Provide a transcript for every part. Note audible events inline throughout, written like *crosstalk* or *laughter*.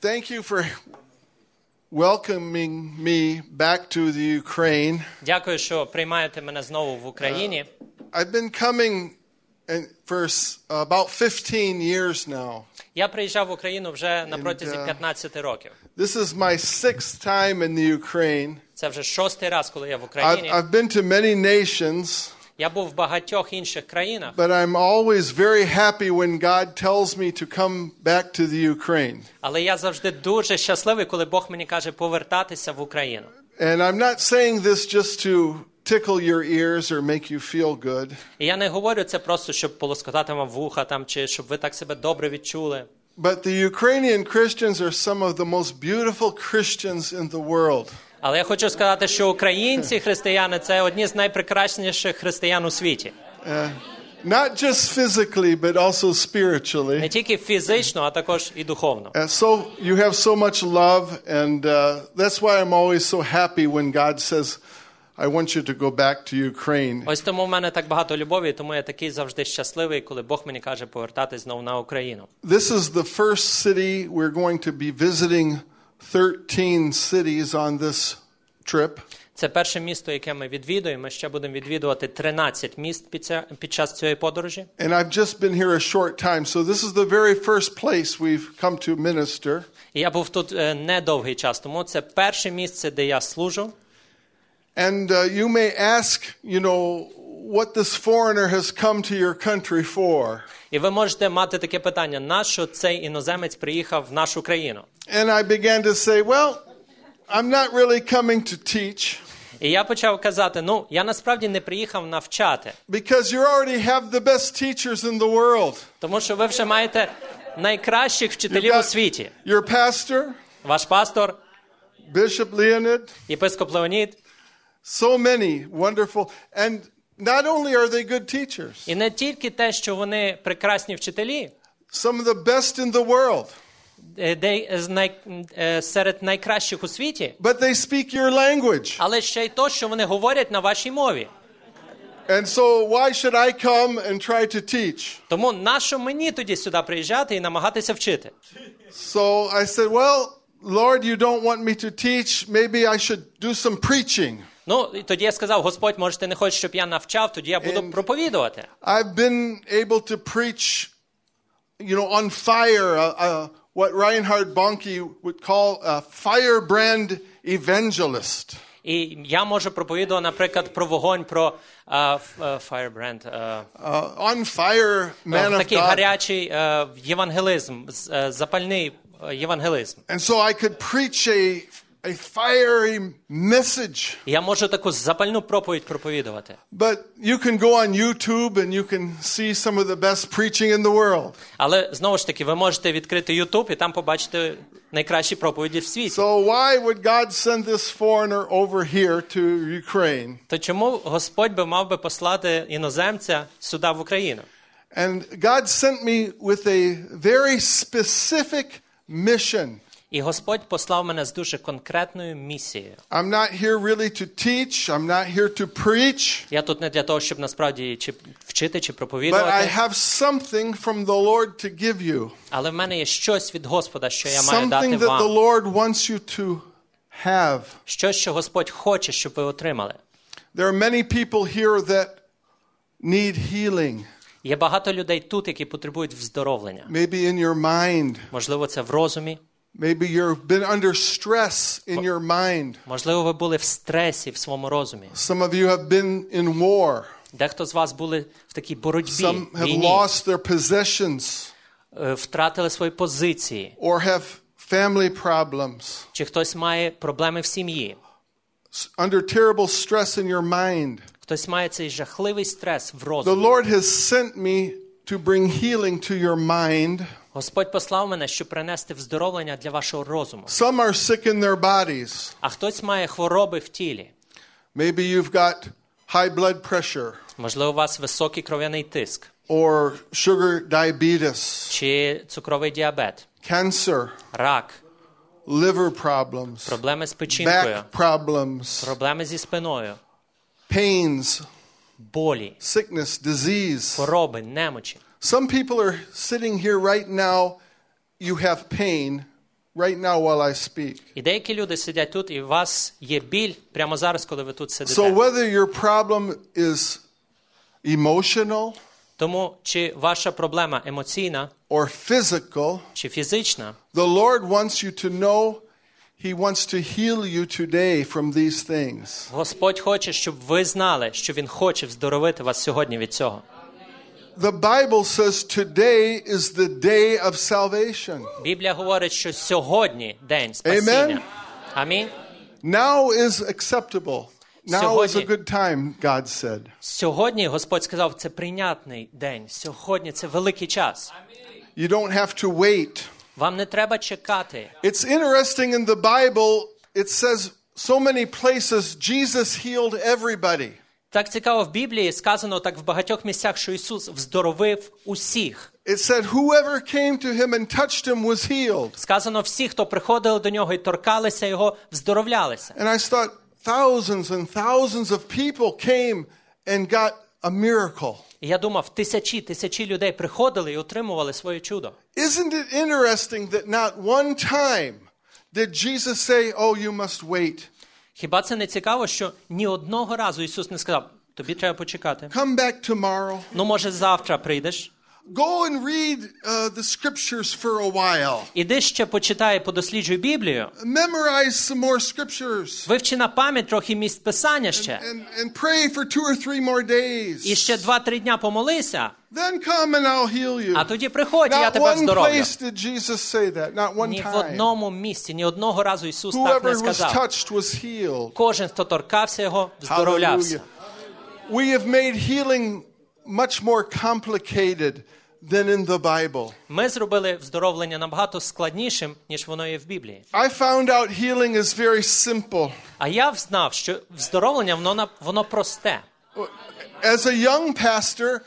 thank you for welcoming me back to the Ukraine. Дякую, що приймаєте мене знову в Україні. I've been coming and for s- about 15 years now. Я приїжджав в Україну вже на протязі uh, 15 років. This is my sixth time in the Ukraine. Це вже шостий раз, коли я в I've, Україні. I've been to many nations, Я був в багатьох інших країнах, but I'm always very happy when God tells me to come back to the Ukraine. але я завжди дуже щасливий, коли Бог мені каже повертатися в Україну. And I'm not saying this just to tickle your ears or make you feel good. І я не говорю це просто, щоб полоскотати вам вуха там, чи щоб ви так себе добре відчули. But the Ukrainian Christians are some of the most beautiful Christians in the world. Але я хочу сказати, що українці християни це одні з найпрекрасніших християн у світі. Not just physically, but also Не spiritually. тільки фізично, а також і духовно. And so you have so much love, and uh, that's why I'm always so happy when God says, I want you to go back to Ukraine. Ось тому в мене так багато любові, тому я такий завжди щасливий, коли Бог мені каже повертатись знову на Україну. This is the first city we're going to be visiting 13 cities on this trip. Це перше місто, яке ми відвідуємо. Ще будемо відвідувати 13 міст під, ця- під час цієї подорожі. And I've just been here a short time, so this is the very first place we've come to minister. І я був тут е, недовгий час, тому це перше місце, де я служу. And uh, you may ask, you know, what this foreigner has come to your country for. І ви можете мати таке питання: нащо цей іноземець приїхав в нашу країну? And I began to say, well, I'm not really coming to teach І я почав казати: ну я насправді не приїхав навчати, because you already have the best teachers in the world. тому що ви вже маєте найкращих вчителів got- у світі. Your pastor, Ваш пастор, Bishop Leonid, єпископ Леонід. so many wonderful. And not only are they good teachers, І не тільки те, що вони прекрасні вчителі, some of the best in the world, е, де з най, е, Серед найкращих у світі, but they speak your language. але ще й то, що вони говорять на вашій мові. And so, why should I come and try to teach? Тому нащо мені тоді сюди приїжджати і намагатися вчити? So I said, Well, Lord, you don't want me to teach. Maybe I should do some preaching. Ну і тоді я сказав: Господь, може, ти не хочеш, щоб я навчав, тоді я буду проповідувати. I've been able to preach, you know, on fire, uh, uh, what Reinhard Bonnke would call a firebrand evangelist. І я можу проповідувати, наприклад, про вогонь, про е, ф- е, firebrand, е, Uh, on fire man of такий God. гарячий е, євангелизм, з- е, запальний е, євангелизм. And so I could preach a, a fiery message. І Я можу таку запальну проповідь проповідувати. But you can go on YouTube and you can see some of the best preaching in the world. Але знову ж таки, ви можете відкрити YouTube і там побачити найкращі проповіді в світі. So why would God send this foreigner over here to Ukraine? То чому Господь би мав би послати іноземця сюди в Україну? And God sent me with a very specific mission. І Господь послав мене з дуже конкретною місією. I'm not here really to teach, I'm not here to preach, Я тут не для того, щоб насправді чи вчити чи but I have something from the Lord to give you. але в мене є щось від Господа, що я маю дати Something that the. Lord wants you to have. Щось, що Господь хоче, щоб ви отримали. There are many people here that need healing. Є багато людей тут, які потребують вздоровлення. Maybe in your mind. Можливо, це в розумі, Maybe you've been under stress in your mind. можливо, ви були в стресі в своєму розумі. Some of you have been in war. Дехто з вас були в такій боротьбі, Some have війні, lost their possessions е, втратили свої позиції, or have family problems. чи хтось має проблеми в сім'ї, S- Under terrible stress in your mind. хтось має цей жахливий стрес в The розумі. Lord has sent me to bring healing to your mind. Господь послав мене, щоб принести вздоровлення для вашого розуму. Some are sick in their bodies. А хтось має хвороби в тілі. Maybe you've got high blood pressure Можливо, у вас високий кров'яний тиск, or sugar diabetes, чи цукровий діабет, cancer, рак, liver problems, проблеми з печінкою, back problems, проблеми зі спиною, pains, болі, sickness, disease. хвороби, немочі. Some people are sitting here right now, you have pain right now while I speak. І деякі люди сидять тут, і у вас є біль прямо зараз, коли ви тут сидите. So whether your problem is emotional Тому чи ваша проблема емоційна or physical, чи фізична, the Lord wants you to know He wants to heal you today from these things. Господь хоче, щоб ви знали, що Він хоче вздоровити вас сьогодні від цього. The Bible says today is the day of salvation. Біблія говорить, що сьогодні день спасіння. Амінь. Now is acceptable. Now is a Сьогодні. good time, God said. Сьогодні Господь сказав, це прийнятний день. Сьогодні це великий час. You don't have to wait. Вам не треба чекати. It's interesting in the Bible, it says so many places Jesus healed everybody. Так цікаво в Біблії сказано так в багатьох місцях, що Ісус вздоровив усіх. It said, whoever came to him and touched him was healed. Сказано, всі, хто приходили до нього і торкалися його, вздоровлялися. And I thought thousands and thousands of people came and got a miracle. І я думав, тисячі, тисячі людей приходили і отримували своє чудо. Isn't it interesting that not one time did Jesus say, Oh, you must wait? Хіба це не цікаво, що ні одного разу Ісус не сказав, тобі треба почекати. Come back tomorrow. Ну, може, завтра прийдеш. Go and read uh, the scriptures for a while. Іди ще почитай, подосліджуй Біблію. Memorize some more scriptures. Вивчи на пам'ять трохи місць писання ще. And, and pray for two or three more days. І ще два-три дня помолися, Then come and I'll heal you. а тоді приходь, і я Not тебе one place did Jesus say that. Not one Ні в одному місці, ні одного разу Ісус так не Whoever was touched was healed. Кожен, хто торкався його, вздоровлявся. Hallelujah. We have made healing much more complicated than in the Bible. Ми зробили вздоровлення набагато складнішим, ніж воно є в Біблії. I found out healing is very simple. А я знав, що вздоровлення воно воно просте. As a young pastor,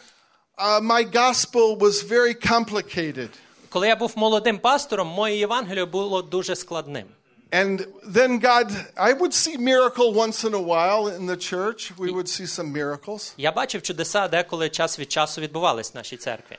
uh, my gospel was very complicated. Коли я був молодим пастором, моє Євангеліє було дуже складним. And then God, I would see miracle once in a while in the church. We would see some miracles. Я бачив чудеса, деколи час від часу відбувались в нашій церкві.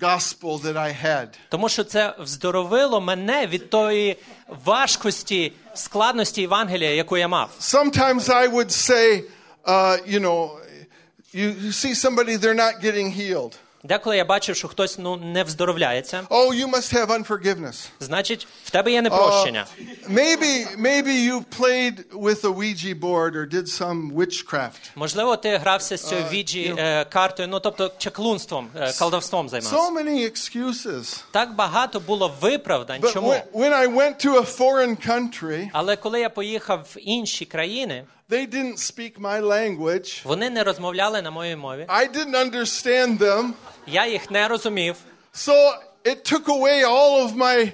gospel that I had. Тому що це вздоровило мене від тої важкості, складності Євангелія, яку я мав. Sometimes I would say, uh, you know, you, you see somebody, they're not getting healed. Деколи я бачив, що хтось ну не вздоровляється, Oh, you must have unforgiveness. значить, в тебе є Uh, maybe, maybe you played with a Ouija board or did some witchcraft. Можливо, ти грався з цією віджі е, картою, ну тобто чаклунством, е, колдовством займався. So many excuses. Так багато було виправдань. But Чому? when I went to a foreign country, Але коли я поїхав в інші країни, they didn't speak my language. вони не розмовляли на моїй мові. I didn't understand them. Я їх не розумів. So it took away all of my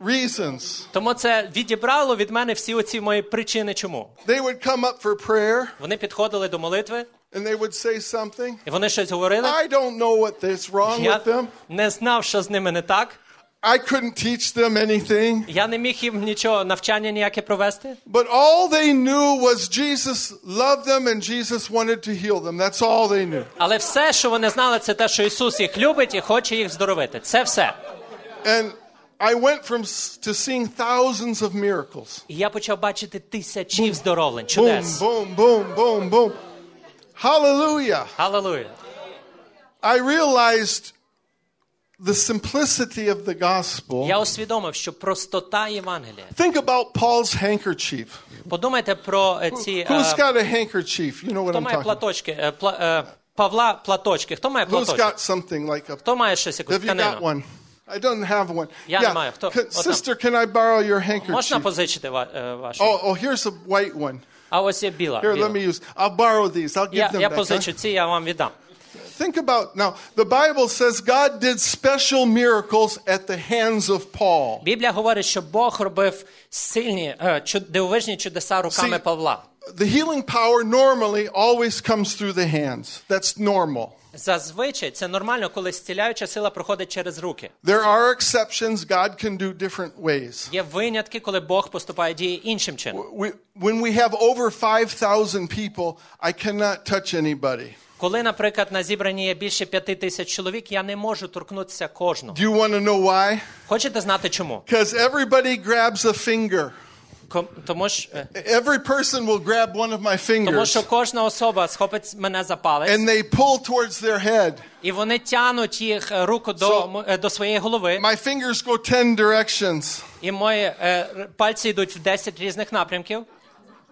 reasons. Тому це відібрало від мене всі оці мої причини, чому. They would come up for prayer Вони підходили до молитви, and they would say something. і вони щось говорили. I don't know what is wrong Я with them. не знав, що з ними не так. I couldn't teach them anything. Я не міг їм нічого навчання ніяке провести. But all they knew was Jesus loved them and Jesus wanted to heal them. That's all they knew. Але все, що вони знали, це те, що Ісус їх любить і хоче їх здоровити. Це все. And I went from s- to seeing thousands of miracles. І я почав бачити тисячі вздоровлень, Boom, чудес. boom, boom, boom, boom. Hallelujah. Аллилуйя. I realized the simplicity of the gospel. Я усвідомив, що простота Євангелія. Think about Paul's handkerchief. Подумайте про е, ці е, Who's got a handkerchief? You know what хто I'm має talking about. платочки, е, пла- е, Павла платочки. Хто має Who's платочок? got something like a Хто має щось якусь Have you got тканину? one? I don't have one. Я не маю. Хто? Can- От там. sister, can I borrow your Можна handkerchief? позичити ва- е, вашу? Oh, oh, here's a white one. А ось є біла. Here, біла. let me use. I'll borrow these. I'll give Я, them я back. huh? позичу ці, я вам віддам. think about now, the Bible says God did special miracles at the hands of Paul. Біблія говорить, що Бог робив сильні, е, чуд- дивовижні чудеса руками See, Павла. The healing power normally always comes through the hands. That's normal. Зазвичай це нормально, коли зціляюча сила проходить через руки. There are exceptions. God can do different ways. Є винятки, коли Бог поступає діє іншим чином. We, when we have over 5,000 people, I cannot touch anybody. Коли, наприклад, на зібранні є більше п'яти тисяч чоловік, я не можу торкнутися кожного. Do you want to know why? Хочете знати чому? Because everybody grabs a finger. Тому що, е, Every person will grab one of my тому що кожна особа схопить мене за палець, and they pull towards their head. і вони тянуть їх руку до, до своєї голови, My fingers go 10 directions. і мої пальці йдуть в 10 різних напрямків,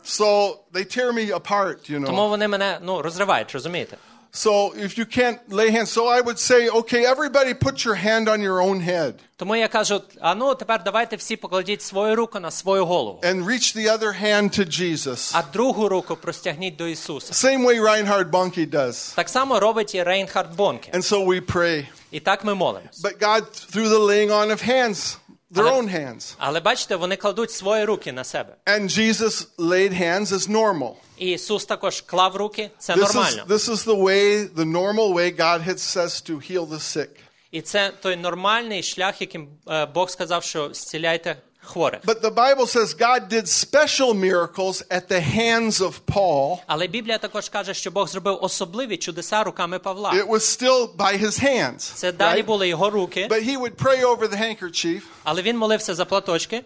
So they tear me apart, you know. тому вони мене ну, розривають, розумієте? So if you can't lay hands, so I would say, okay, everybody put your hand on your own head Тому я кажу: а ну тепер давайте всі покладіть свою руку на свою голову, and reach the other hand to Jesus. а другу руку простягніть до Ісуса. Same way Reinhard Bunke does. Так само робить і Рейнхард Бонке. And so we pray. І так ми молимось. But God, through the laying on of hands, their Ale- own hands. Але бачите, вони кладуть свої руки на себе. And Jesus laid hands as normal. І Ісус також клав руки, це This is, нормально. this is the way, the normal way God had says to heal the sick. І це той нормальний шлях, яким е, Бог сказав, що зціляйте хворих. But the Bible says God did special miracles at the hands of Paul. Але Біблія також каже, що Бог зробив особливі чудеса руками Павла. It was still by his hands. Це далі були його руки, But he would pray over the handkerchief, але він молився за платочки,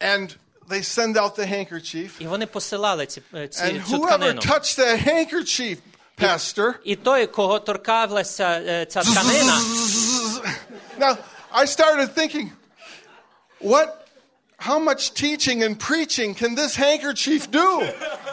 and they send out the handkerchief. і вони посилали ці, е, ці, And цю whoever тканину. touched that handkerchief, Pastor, І той, кого торкалася е, ця тканина, now I started thinking, what, how much teaching and preaching can this handkerchief do?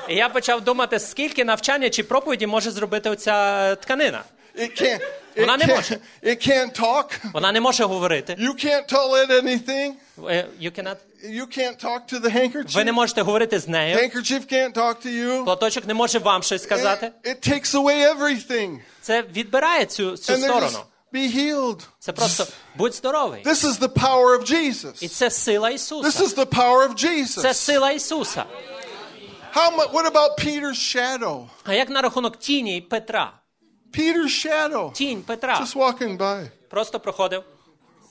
і я почав думати, скільки навчання чи проповіді може зробити оця тканина. It can't. It Вона не can't, може. it can't talk. Вона не може говорити. You can't tell it anything. Е, You cannot... You can't talk to the Ви handkerchief. не можете говорити з нею. Handkerchief can't talk to you. Платочок не може вам щось сказати. It, it takes away everything. Це відбирає цю, цю And сторону. Be healed. Це просто будь здоровий. This is the power of Jesus. І це сила Ісуса. This is the power of Jesus. Це сила Ісуса. How much, what about Peter's shadow? А як на рахунок тіні Петра? Peter's shadow. Тінь Петра Just walking by. просто проходив.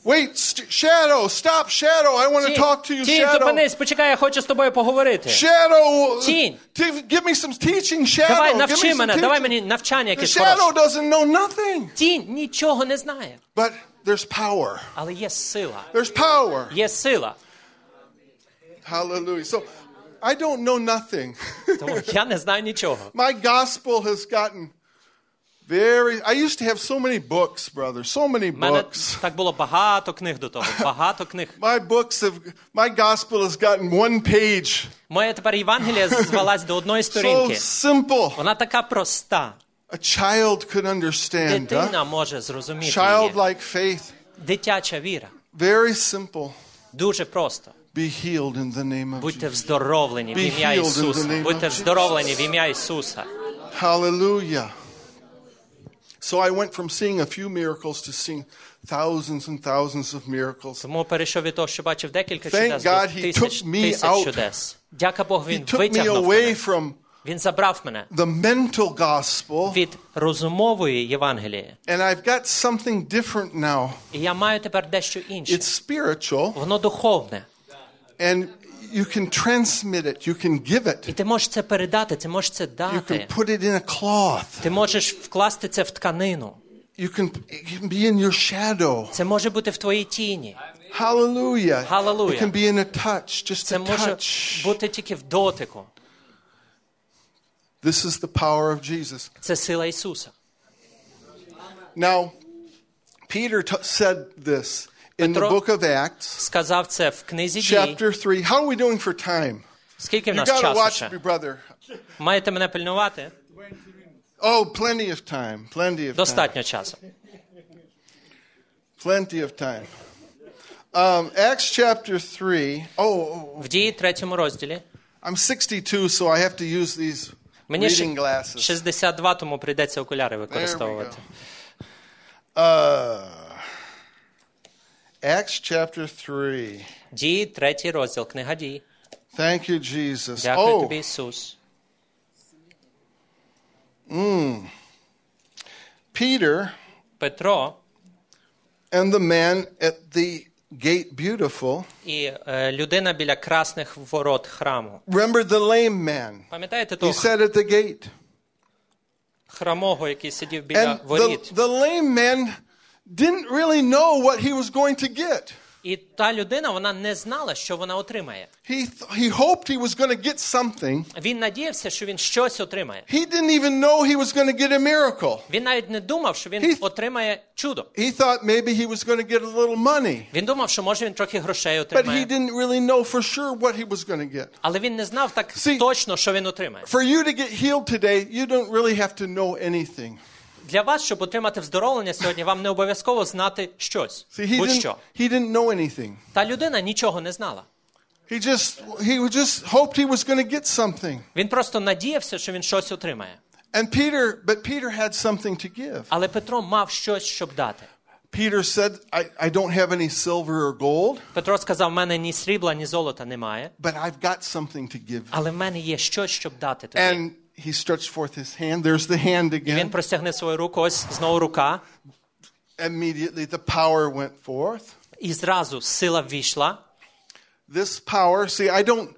Wait, st- shadow, stop, shadow. I want to Тінь, talk to you, тінь, shadow. зупинись, почекай, я хочу з тобою поговорити. Shadow, Тінь. t- give me some teaching, shadow. Давай, give me навчи some мене, давай teaching. мені навчання The якесь shadow хороше. doesn't know nothing. Тінь нічого не знає, But there's power. але є сила. There's power. Є сила. Hallelujah. So I don't know nothing. Тому я не знаю нічого. *laughs* My gospel has gotten very. I used to have so many books, brother. So many У мене books. так було багато книг до того. Багато книг. *laughs* My books have. My gospel has gotten one page. Моя тепер Євангелія *laughs* звелась до одної So сторінки. simple. Вона така проста. A child could understand. Huh? Дитина може зрозуміти її. Childlike faith. Дитяча віра. Very simple. Дуже просто. Be healed in the name of Будьте Jesus. вздоровлені в Be ім'я healed in the Ісуса. name Будьте of вздоровлені в ім'я Ісуса. Hallelujah. So I went from seeing a few miracles to seeing thousands and thousands of miracles. Тому перейшов від того, що бачив декілька Thank чудес God до he тисяч, took me тисяч out. чудес. Дяка Богу, He Він took me витягнув away мене. from Він забрав мене the mental gospel, від розумової Євангелії. and I've got something different now. І я маю тепер дещо інше. It's spiritual, Воно духовне. and you can transmit it, you can give І it, ти можеш це передати, ти можеш це you can дати. put it in a cloth, Ти можеш вкласти це в тканину. you can, it can be in your shadow. Це може бути в твоїй тіні. Hallelujah. Hallelujah. It can be in a touch, just Це a може touch. бути тільки в дотику. This is the power of Jesus. Це сила Ісуса. Now, Peter t- said this in the Петро- book of Acts, Сказав це в книзі дій. chapter 3. How are we doing for time? Скільки в You нас got to часу watch ще? me, brother. Маєте мене пильнувати? Oh, plenty of time. Plenty of time. Достатньо часу. Plenty of time. Um, Acts chapter 3. Oh, oh, В дії третьому розділі. I'm 62, so I have to use these Мені reading ще glasses. 62, тому прийдеться окуляри використовувати. Uh, Acts chapter 3. Дії, третій розділ, книга дій. Thank you, Jesus. Дякую oh, тобі, Ісус. Peter Петро and the man at the gate beautiful. і е, людина біля красних ворот храму. Remember the lame man. Пам'ятаєте He того sat at the gate. храмого, який сидів біля And the, воріт? the lame man didn't really know what he was going to get. І та людина вона не знала, що вона отримає. He, th- he hoped he was going to get something. Він надіявся, що він щось отримає. He didn't even know he was going to get a miracle. Він навіть не думав, що він He- отримає чудо. He thought maybe he was going to get a little money. Він думав, що може він трохи грошей But he отримає. didn't really know for sure what he was going to get. Але він не знав так See- точно, що він отримає. For you to get healed today, you don't really have to know anything. Для вас, щоб отримати вздоровлення сьогодні, вам не обов'язково знати щось. See, he didn't, Будь-що. he didn't know anything. Та людина нічого не знала. He just he just hoped he was going to get something. Він просто надіявся, що він щось отримає. And Peter, but Peter had something to give. Але Петро мав щось, щоб дати. Peter said, I, I don't have any silver or gold, Петро сказав: в мене ні срібла, ні золота немає, but I've got something to give. але в мене є щось, щоб дати тобі. And he stretched forth his hand. There's the hand І він again. простягне свою руку, ось знову рука, Immediately the power went forth. і зразу сила ввійшла. This power, see, I don't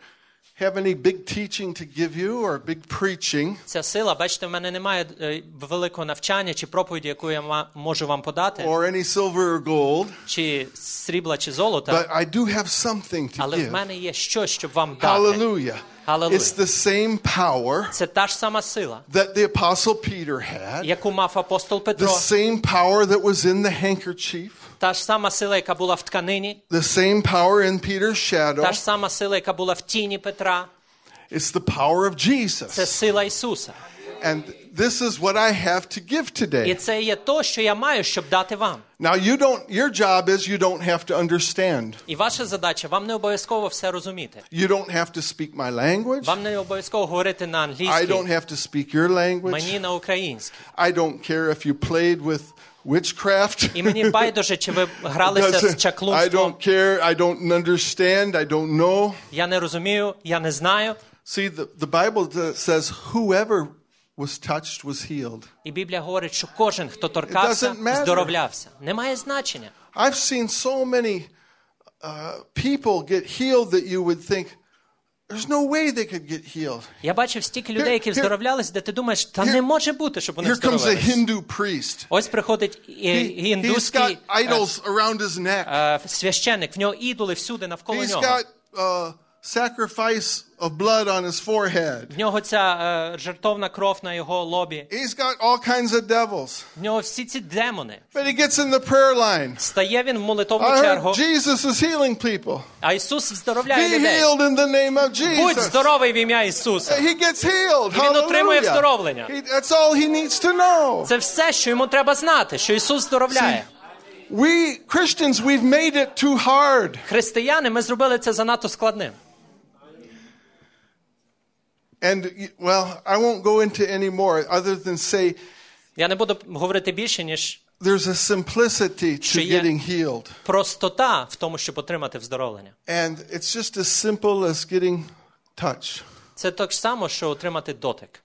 have any big teaching to give you or big preaching, Ця сила, бачите, в мене немає е, великого навчання чи проповіді, яку я ма- можу вам подати, or any silver or gold, чи срібла, чи золота. but I do have something to Але в give. мене є щось, щоб вам дати. Hallelujah. Hallelujah. It's the same power Це та ж сама сила, that the apostle Peter had, яку мав апостол the Петро, same power that was in the handkerchief, та ж сама сила, яка була в тканині, the same power in Peter's shadow. та ж сама сила, яка була в тіні Петра. It's the power of Це Jesus. сила Ісуса. And this is what I have to give І today. це є то, що я маю, щоб дати вам. Now you don't your job is you don't have to understand. І ваша задача вам не обов'язково все розуміти. You don't have to speak my language. Вам не обов'язково говорити на I англійській, don't have to speak your language. мені на українській. I don't care if you played with witchcraft. І мені байдуже, чи ви гралися з Doesn't- I чаклунством. don't care. I don't understand. I don't know. Я не розумію, я не знаю. See, the, the Bible uh, says whoever was touched was healed. І Біблія говорить, що кожен, хто торкався, doesn't matter. здоровлявся. Немає значення. I've seen so many uh, people get healed that you would think there's no way they could get healed. Я бачив стільки людей, які Here- here- вздоровлялись, де ти думаєш, та here- не може бути, щоб вони Here comes a вздоровились. Hindu priest. Ось приходить і- He, he's індуський got е, idols around his neck. е, священник, в нього ідоли всюди навколо He's нього. got uh, sacrifice of blood on his forehead. В нього ця е, жертовна кров на його лобі. He's got all kinds of devils. В нього всі ці демони. But he gets in the prayer line. Стає він в молитовну чергу, Jesus is healing people. а Ісус здоровляє Be healed in the name of Будь здоровий в ім'я Ісуса. He gets healed. він отримує. He- That's all he needs to know. Це все, що йому треба знати, що Ісус здоровляє. We Christians, we've made it too hard. Християни, ми зробили це занадто складним. And well, I won't go into any more other than say Я не буду говорити більше, ніж there's a simplicity to Що є- getting healed. простота в тому, щоб отримати вздоровлення. And it's just as simple as getting touch. Це так само, що отримати дотик.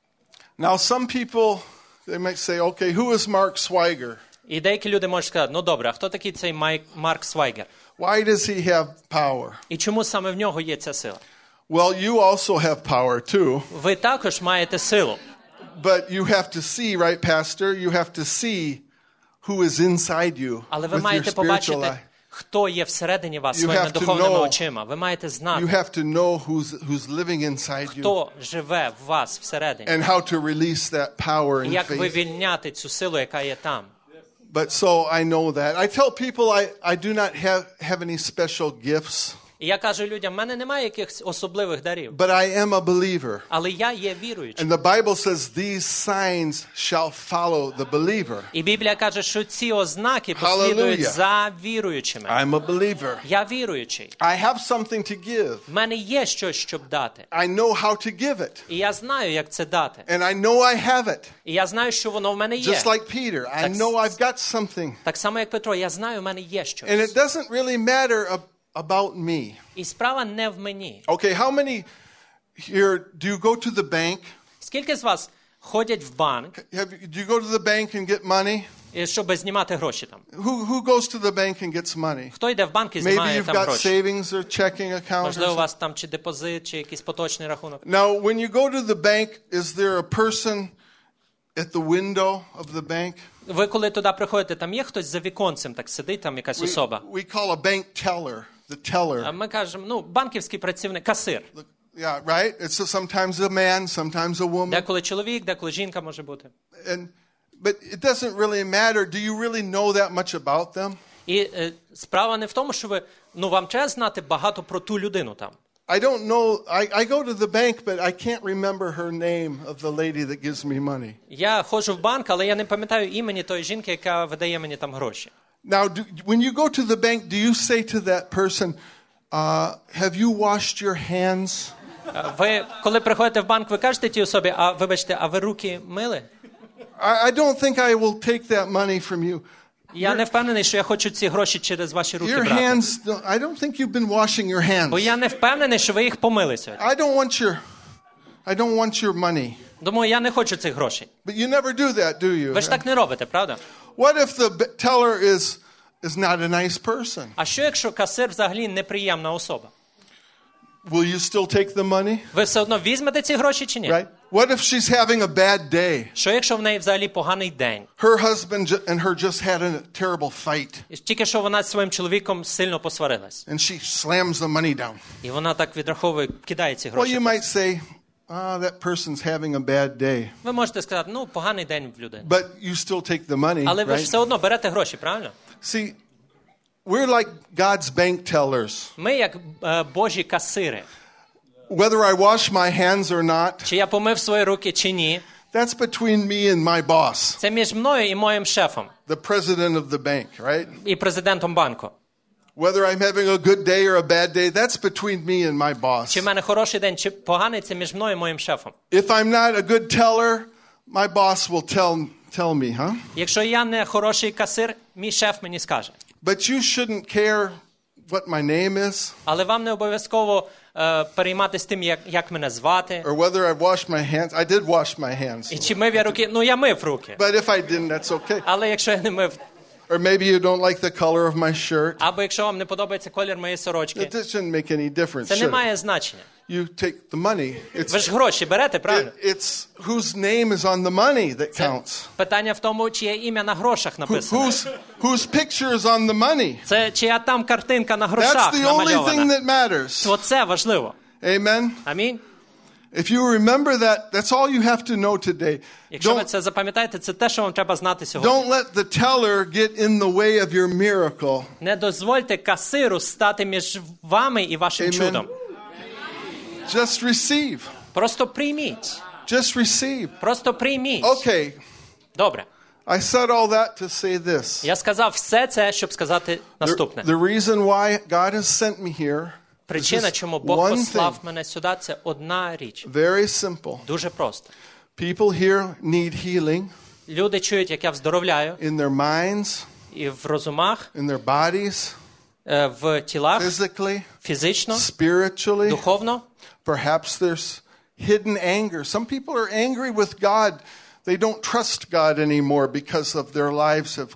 Now, some people, they might say, okay, who is Mark Swiger? І деякі люди можуть сказати, ну добре, а хто такий цей Майк, Марк Свайгер? Why does he have power? І чому саме в нього є ця сила? Well, you also have power too, Ви також маєте силу. but you have to see, right, Pastor? You have to see who is inside you Але ви with your маєте spiritual побачити, eye. хто є всередині вас You своїми have to духовними know- очима. Ви маєте You знати, have to know who's, who's living inside you хто живе в вас всередині. and how to release that power І and як faith. вивільняти цю силу, яка є там. But so I know that. I tell people I, I do not have, have any special gifts. І я кажу людям, в мене немає якихось особливих дарів, but I am a believer. але я є віруючим. And the Bible says these signs shall follow the believer. І Біблія каже, що ці ознаки послідують Hallelujah. за віруючими. I'm a believer. Я віруючий. I have something to give. В мене є щось, щоб дати. I know how to give it. І я знаю, як це дати. And I know I have it. І я знаю, що воно в мене є. Just like Peter. I That's- know I've got something. Так само, як Петро, я знаю, в мене є And щось. it doesn't really matter ab- about me. І справа не в мені. Okay, how many here do you go to the bank? Скільки з вас ходять в банк, Have you, do you go to the bank and get money? і щоб знімати гроші там? Who, who goes to the bank and gets money? Хто йде в банк і Maybe знімає you've там got гроші? savings or checking account. Or Можливо, у something. вас там чи депозит, чи якийсь поточний рахунок. Now, when you go to the bank, is there a person at the window of the bank? Ви коли туди приходите, там є хтось за віконцем, так сидить там якась We, особа. we call a bank teller, The teller. ми кажемо, ну, банківський працівник, касир. Look, Yeah, right? It's a, sometimes a man, sometimes a woman. Деколи чоловік, деколи жінка може бути. And, but it doesn't really matter. Do you really know that much about them? І е, справа не в тому, що ви ну вам треба знати багато про ту людину там. I don't know. I, I go to the bank, but I can't remember her name of the lady that gives me money. Я ходжу в банк, але я не пам'ятаю імені тої жінки, яка видає мені там гроші. Now, do, when you go to the bank, do you say to that person, uh, Have you washed your hands? Е, Ви коли приходите в банк, ви кажете тій особі, а вибачте, а ви руки мили? I, I don't think I will take that money from you. Я не впевнений, що я хочу ці гроші через ваші руки Your брати. hands, don't- I don't think you've been washing your Бо hands. я не впевнений, що ви їх помили сьогодні. I don't want your, I don't want your money. Думаю, я не хочу цих грошей. But you never do that, do you? Ви ж так не робите, правда? What if the b- teller is, is not a nice person? А що якщо касир взагалі неприємна особа? Will you still take the money? Ви все одно візьмете ці гроші чи ні? Right? What if she's having a bad day? Що якщо в неї взагалі поганий день? Her husband ju- and her just had a terrible fight, І Тільки що вона зі своїм чоловіком сильно посварилась. and she slams the money down. І вона так відраховує, кидає ці Well, гроші. you might say, ah, that person's having a bad day. Ви можете сказати, ну, поганий день в людини. But you still take the money, Але ви ж right? все одно берете гроші, правильно? See, we're like God's bank tellers. Ми як е, божі касири. Whether I wash my hands or not, Чи я помив свої руки, чи ні, that's between me and my boss, це між мною і моїм шефом, the president of the bank, right? і президентом банку. Whether I'm having a good day or a bad day, that's between me and my boss. Чи в мене хороший день, чи поганий, це між мною і моїм шефом. If I'm not a good teller, my boss will tell, tell me, huh? Якщо я не хороший касир, мій шеф мені скаже. But you shouldn't care what my name is Але вам не обов'язково е, перейматися тим, як, як мене звати. or whether I've washed my hands. I did wash my hands. І чи мив я руки? Ну, я мив руки. But if I didn't, that's okay. Але якщо я не мив, Or maybe you don't like the color of my shirt. або якщо вам не подобається колір моєї сорочки, It shouldn't make any difference. це не має значення. You take the money. It's, Ви ж гроші берете, правильно? it- it's whose name is on the money that counts. Питання в тому, чиє ім'я на грошах написано. Whose, whose picture is on the money. Це чия там картинка на That's грошах the only thing that matters. Оце важливо. Amen. Амінь. If you remember that, that's all you have to know today. Якщо ви Don't, це запам'ятаєте, це те, що вам треба знати сьогодні. don't let the teller get in the way of your miracle. Не дозвольте касиру стати між вами і вашим Amen. чудом. Just receive. Просто прийміть. Just receive. Просто прийміть. Okay, Добре. I said all that to say this. Я сказав все це, щоб сказати The, наступне. the reason why God has sent me here is Причина, just чому Бог one послав thing. мене сюди, це одна річ. Very simple. Дуже просто. People here need healing Люди чують, як я вздоровляю in their minds, і в розумах, in their bodies, е, в тілах, physically, фізично, spiritually. духовно. Perhaps there's hidden anger. Some people are angry with God. They don't trust God anymore because of their lives have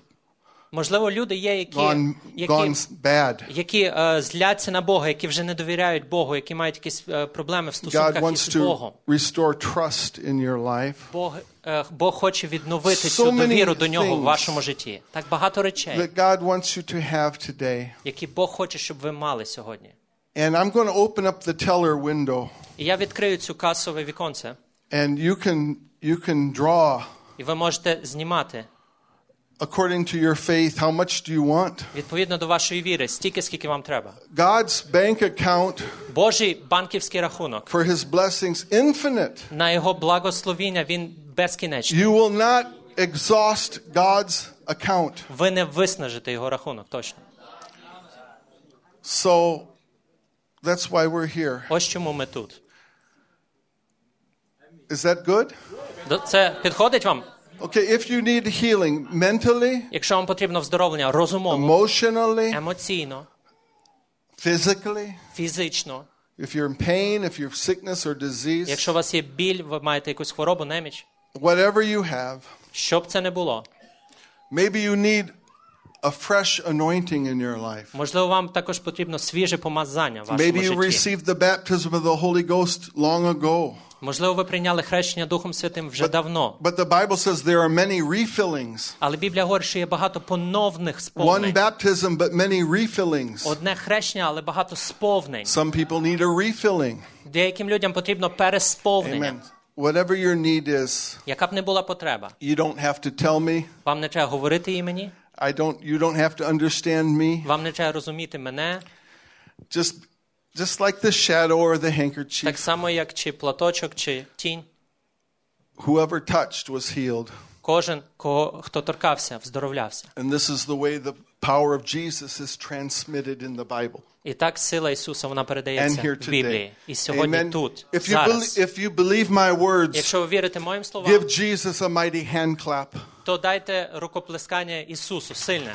Можливо, люди є, які, gone, які, gone bad. які е, зляться на Бога, які вже не довіряють Богу, які мають якісь е, проблеми в God стосунках wants із to Богом. restore trust in your life. Бог, е, Бог хоче відновити So цю довіру до нього в вашому житті. Так багато речей, that God wants you to have today. які Бог хоче, щоб ви мали сьогодні. And I'm going to open up the teller window, І я відкрию цю касове віконце, and you can you can draw і ви можете знімати according to your faith, how much do you want? Відповідно до вашої віри, стільки, скільки вам треба. God's bank account Божий банківський рахунок for his blessings infinite. на його благословіння він безкінечний. You will not exhaust God's account. Ви не виснажите його рахунок, точно. So that's why we're here. Ось чому ми тут. Is that good? До- Це підходить вам? Okay, if you need healing mentally, Якщо вам потрібно вздоровлення розумово, emotionally, емоційно, physically, фізично, if you're in pain, if you're sickness or disease, якщо у вас є біль, ви маєте якусь хворобу, неміч, whatever you have, що б це не було, maybe you need a fresh anointing in your life. можливо, вам також потрібно свіже помазання в вашому Maybe you житті. received the baptism of the Holy Ghost long ago. Можливо, ви прийняли хрещення Духом Святим вже давно. But the Bible says there are many refillings. Але Біблія говорить, що є багато поновних One baptism, but many refillings. Одне хрещення, але багато сповнень. Some people need a refilling. Деяким людям потрібно пересповнення. Amen. Whatever your need is, Яка б не була потреба, you don't have to tell me. вам не треба говорити імені, I don't you don't have to understand me. вам не треба розуміти мене, Just just like the shadow or the handkerchief. так само, як чи платочок, чи тінь. Whoever touched was healed. Кожен, кого, хто торкався, вздоровлявся. And this is the way the power of Jesus is transmitted in the Bible. І так сила Ісуса вона And передається here в Біблії. І сьогодні Amen. тут, If you, зараз. believe, if you believe my words, Якщо ви вірите моїм словам, give Jesus a mighty hand clap. то дайте рукоплескання Ісусу сильне.